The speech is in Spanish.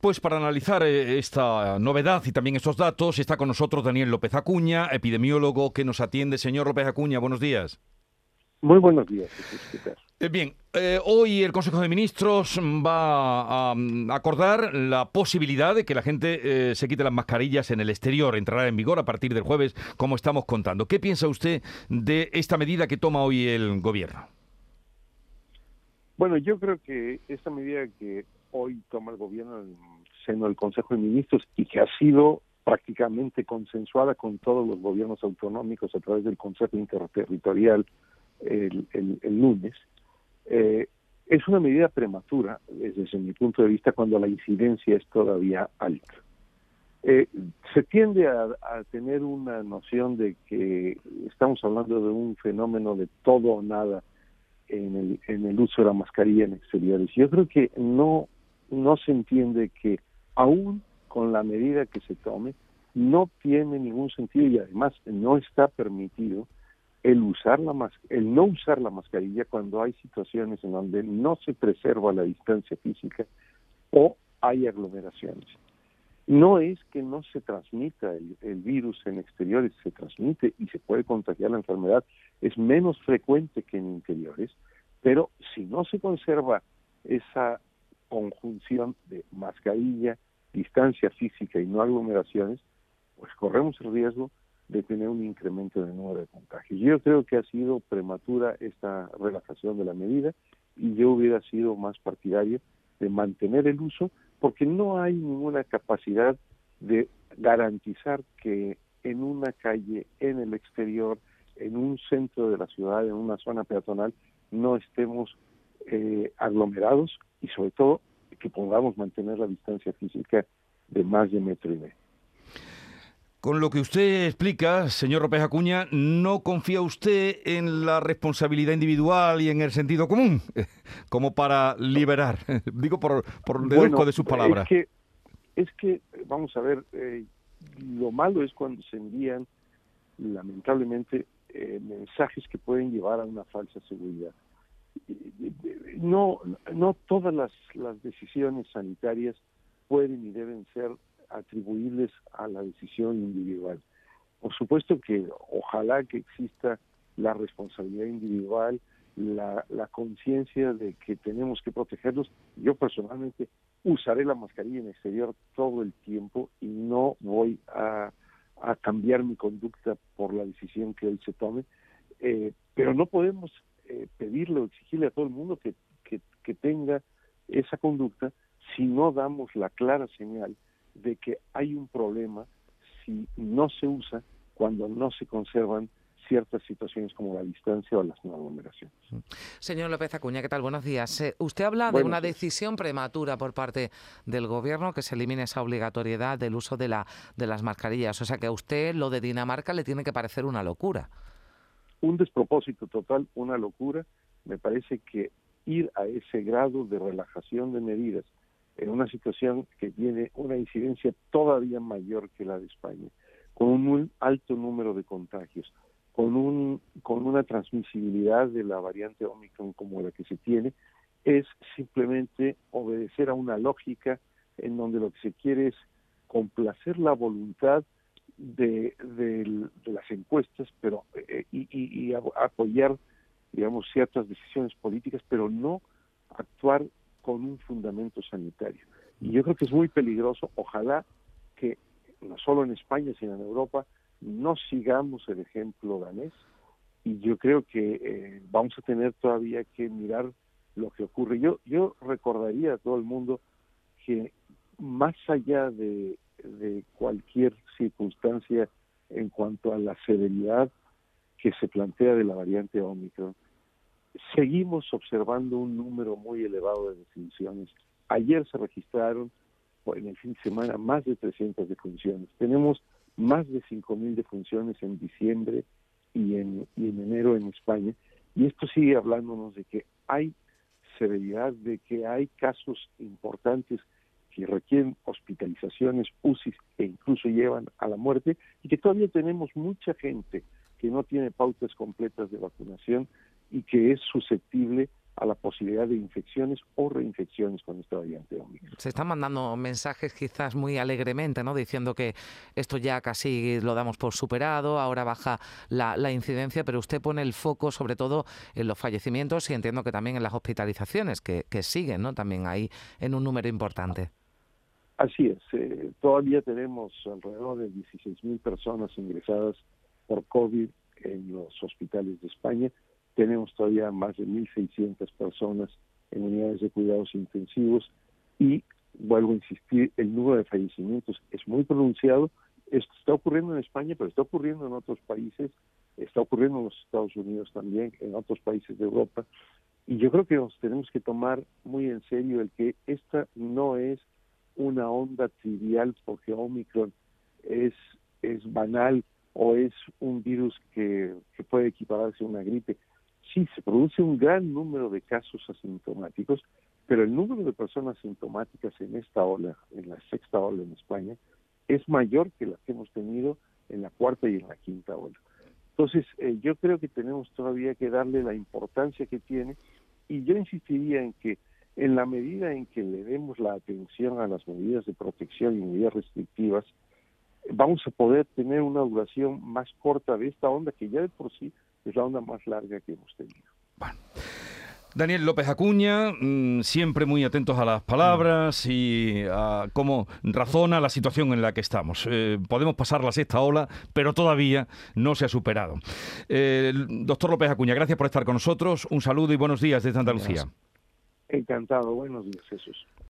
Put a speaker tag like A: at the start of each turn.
A: Pues para analizar eh, esta novedad y también estos datos está con nosotros Daniel López Acuña, epidemiólogo que nos atiende. Señor López Acuña, buenos días.
B: Muy buenos días.
A: Eh, bien, eh, hoy el Consejo de Ministros va a, mm, acordar la posibilidad de que la gente se quite las mascarillas en el exterior. Entrará en vigor a partir del jueves, como estamos contando. ¿Qué piensa usted de esta medida que toma hoy el Gobierno?
B: Bueno, yo creo que esta medida que hoy toma el gobierno en el seno del Consejo de Ministros y que ha sido prácticamente consensuada con todos los gobiernos autonómicos a través del Consejo Interterritorial el, lunes, eh, es una medida prematura desde mi punto de vista cuando la incidencia es todavía alta. Eh, se tiende a, tener una noción de que estamos hablando de un fenómeno de todo o nada en el, en el uso de la mascarilla en exteriores. Yo creo que no, no se entiende que aún con la medida que se tome, no tiene ningún sentido y además no está permitido el usar la el no usar la mascarilla cuando hay situaciones en donde no se preserva la distancia física o hay aglomeraciones. No es que no se transmita el, virus en exteriores, se transmite y se puede contagiar la enfermedad, es menos frecuente que en interiores, pero si no se conserva esa conjunción de mascarilla, distancia física y no aglomeraciones, pues corremos el riesgo de tener un incremento de número de contagios. Yo creo que ha sido prematura esta relajación de la medida y yo hubiera sido más partidario de mantener el uso porque no hay ninguna capacidad de garantizar que en una calle, en el exterior, en un centro de la ciudad, en una zona peatonal, no estemos eh, aglomerados y sobre todo que podamos mantener la distancia física de más de metro y medio.
A: Con lo que usted explica, señor López Acuña, ¿no confía usted en la responsabilidad individual y en el sentido común como para liberar? Digo por, por deduzco de sus palabras.
B: Es que, es que vamos a ver, eh, lo malo es cuando se envían, lamentablemente, eh, mensajes que pueden llevar a una falsa seguridad. No, no todas las, las decisiones sanitarias pueden y deben ser atribuibles a la decisión individual. Por supuesto que ojalá que exista la responsabilidad individual, la, conciencia de que tenemos que protegerlos. Yo personalmente usaré la mascarilla en exterior todo el tiempo y no voy a, a cambiar mi conducta por la decisión que hoy se tome, eh, pero no podemos eh, pedirle o exigirle a todo el mundo que, que, que tenga esa conducta si no damos la clara señal de que hay un problema si no se usa cuando no se conservan ciertas situaciones como la distancia o las no aglomeraciones.
C: Señor López Acuña, ¿qué tal? Buenos días. Eh, usted habla de una decisión prematura por parte del Gobierno que se elimine esa obligatoriedad del uso de, la, de las mascarillas. O sea que a usted lo de Dinamarca le tiene que parecer una locura.
B: Un despropósito total, una locura. Me parece que ir a ese grado de relajación de medidas en una situación que tiene una incidencia todavía mayor que la de España, con un alto número de contagios, con, un, con una transmisibilidad de la variante Omicron como la que se tiene, es simplemente obedecer a una lógica en donde lo que se quiere es complacer la voluntad de, las encuestas pero eh, y, y apoyar digamos ciertas decisiones políticas pero no actuar con un fundamento sanitario. Y yo creo que es muy peligroso, ojalá que no solo en España, sino en Europa, no sigamos el ejemplo danés y yo creo que eh, vamos a tener todavía que mirar lo que ocurre. Yo, yo recordaría a todo el mundo que más allá de, de cualquier circunstancia en cuanto a la severidad que se plantea de la variante Omicron, seguimos observando un número muy elevado de defunciones. Ayer se registraron en el fin de semana más de 300 defunciones. Tenemos más de 5.000 defunciones en diciembre y en, y en enero en España. Y esto sigue hablándonos de que hay severidad, de que hay casos importantes que requieren hospitalizaciones, UCI e incluso llevan a la muerte y que todavía tenemos mucha gente que no tiene pautas completas de vacunación y que es susceptible a la posibilidad de infecciones o reinfecciones con esta variante Omicron.
C: Se están mandando mensajes quizás muy alegremente, ¿no? Diciendo que esto ya casi lo damos por superado, ahora baja la, incidencia, pero usted pone el foco sobre todo en los fallecimientos y entiendo que también en las hospitalizaciones, que, siguen, ¿no? También ahí en un número importante.
B: Así es, eh, todavía tenemos alrededor de 16.000 personas ingresadas por COVID en los hospitales de España tenemos todavía más de 1.600 personas en unidades de cuidados intensivos y, vuelvo a insistir, el número de fallecimientos es muy pronunciado. Esto está ocurriendo en España, pero está ocurriendo en otros países, está ocurriendo en los Estados Unidos también, en otros países de Europa. Y yo creo que nos tenemos que tomar muy en serio el que esta no es una onda trivial porque Omicron es, es banal o es un virus que, que puede equipararse a una gripe sí se produce un gran número de casos asintomáticos, pero el número de personas asintomáticas en esta ola, en la sexta ola en España, es mayor que la que hemos tenido en la cuarta y en la quinta ola. Entonces, eh, yo creo que tenemos todavía que darle la importancia que tiene y yo insistiría en que en la medida en que le demos la atención a las medidas de protección y medidas restrictivas, vamos a poder tener una duración más corta de esta onda que ya de por sí es la onda más larga que hemos tenido.
A: Bueno. Daniel López Acuña, mm, siempre muy atentos a las palabras y a cómo razona la situación en la que estamos. Eh, podemos pasar la sexta ola, pero todavía no se ha superado. Eh, doctor López Acuña, gracias por estar con nosotros. Un saludo y buenos días desde Andalucía.
B: Encantado, buenos días, Jesús.